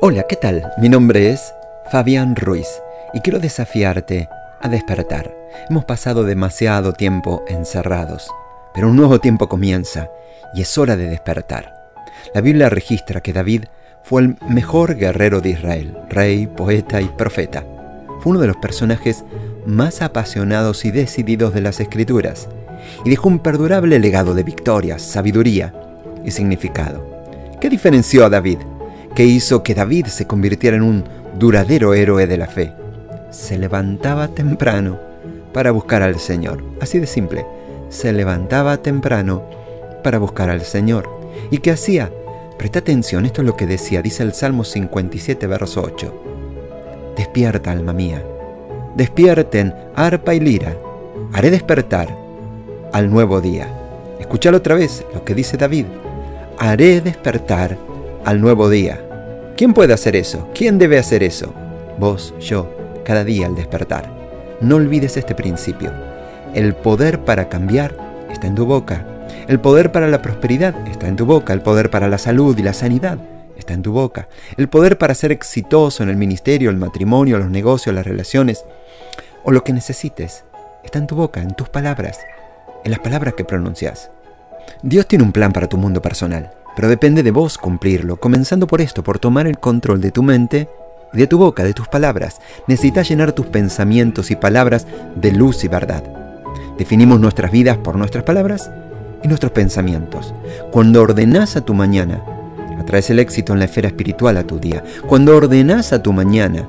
Hola, ¿qué tal? Mi nombre es Fabián Ruiz y quiero desafiarte a despertar. Hemos pasado demasiado tiempo encerrados, pero un nuevo tiempo comienza y es hora de despertar. La Biblia registra que David fue el mejor guerrero de Israel, rey, poeta y profeta. Fue uno de los personajes más apasionados y decididos de las escrituras y dejó un perdurable legado de victorias, sabiduría y significado. ¿Qué diferenció a David? ¿Qué hizo que David se convirtiera en un duradero héroe de la fe? Se levantaba temprano para buscar al Señor. Así de simple. Se levantaba temprano para buscar al Señor. ¿Y qué hacía? Presta atención, esto es lo que decía, dice el Salmo 57, verso 8. Despierta, alma mía. Despierten, arpa y lira. Haré despertar al nuevo día. Escuchalo otra vez, lo que dice David. Haré despertar al nuevo día. ¿Quién puede hacer eso? ¿Quién debe hacer eso? Vos, yo, cada día al despertar. No olvides este principio. El poder para cambiar está en tu boca. El poder para la prosperidad está en tu boca. El poder para la salud y la sanidad está en tu boca. El poder para ser exitoso en el ministerio, el matrimonio, los negocios, las relaciones o lo que necesites está en tu boca, en tus palabras, en las palabras que pronuncias. Dios tiene un plan para tu mundo personal, pero depende de vos cumplirlo, comenzando por esto, por tomar el control de tu mente y de tu boca, de tus palabras. Necesitas llenar tus pensamientos y palabras de luz y verdad. Definimos nuestras vidas por nuestras palabras y nuestros pensamientos. Cuando ordenás a tu mañana, atraes el éxito en la esfera espiritual a tu día. Cuando ordenás a tu mañana,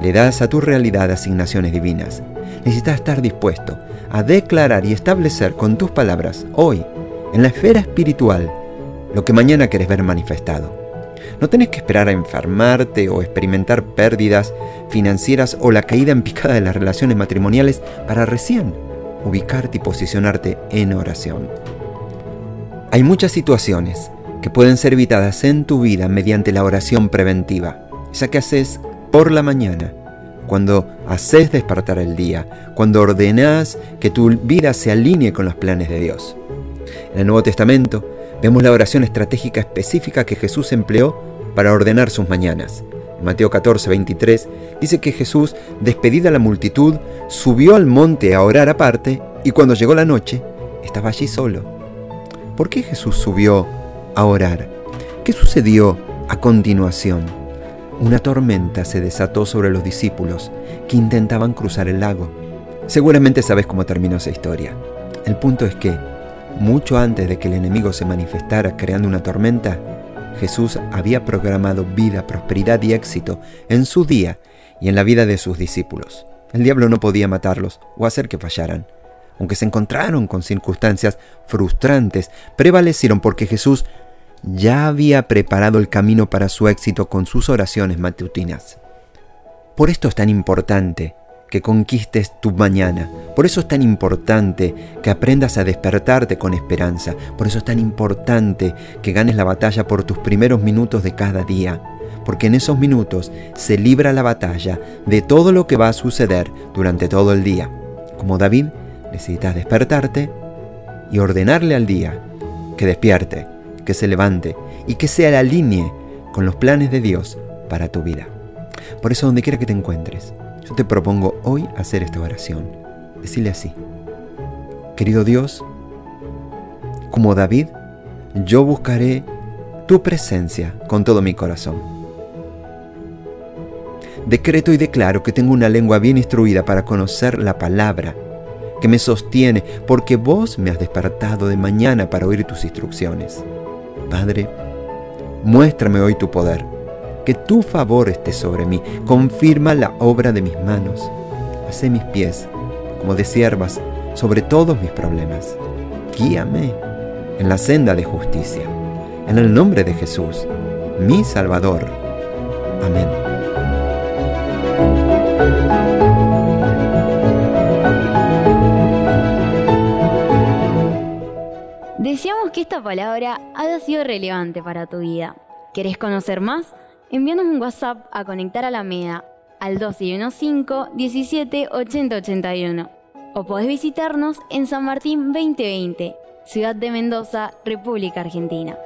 le das a tu realidad asignaciones divinas. Necesitas estar dispuesto a declarar y establecer con tus palabras hoy, en la esfera espiritual, lo que mañana querés ver manifestado. No tenés que esperar a enfermarte o experimentar pérdidas financieras o la caída en picada de las relaciones matrimoniales para recién ubicarte y posicionarte en oración. Hay muchas situaciones que pueden ser evitadas en tu vida mediante la oración preventiva, esa que haces por la mañana, cuando haces despertar el día, cuando ordenás que tu vida se alinee con los planes de Dios. En el Nuevo Testamento vemos la oración estratégica específica que Jesús empleó para ordenar sus mañanas. Mateo 14, 23 dice que Jesús, despedida la multitud, subió al monte a orar aparte y cuando llegó la noche, estaba allí solo. ¿Por qué Jesús subió a orar? ¿Qué sucedió a continuación? Una tormenta se desató sobre los discípulos que intentaban cruzar el lago. Seguramente sabes cómo terminó esa historia. El punto es que, mucho antes de que el enemigo se manifestara creando una tormenta, Jesús había programado vida, prosperidad y éxito en su día y en la vida de sus discípulos. El diablo no podía matarlos o hacer que fallaran. Aunque se encontraron con circunstancias frustrantes, prevalecieron porque Jesús ya había preparado el camino para su éxito con sus oraciones matutinas. Por esto es tan importante que conquistes tu mañana. Por eso es tan importante que aprendas a despertarte con esperanza. Por eso es tan importante que ganes la batalla por tus primeros minutos de cada día. Porque en esos minutos se libra la batalla de todo lo que va a suceder durante todo el día. Como David, necesitas despertarte y ordenarle al día que despierte, que se levante y que se alinee con los planes de Dios para tu vida. Por eso donde quiera que te encuentres, yo te propongo hoy hacer esta oración. Decirle así, querido Dios, como David, yo buscaré tu presencia con todo mi corazón. Decreto y declaro que tengo una lengua bien instruida para conocer la palabra que me sostiene, porque vos me has despertado de mañana para oír tus instrucciones. Padre, muéstrame hoy tu poder que tu favor esté sobre mí. Confirma la obra de mis manos. Hace mis pies como de siervas sobre todos mis problemas. Guíame en la senda de justicia. En el nombre de Jesús, mi Salvador. Amén. Deseamos que esta palabra haya sido relevante para tu vida. ¿Querés conocer más? Envíanos un WhatsApp a Conectar a la Meda al 215 17 80 81 o podés visitarnos en San Martín 2020, Ciudad de Mendoza, República Argentina.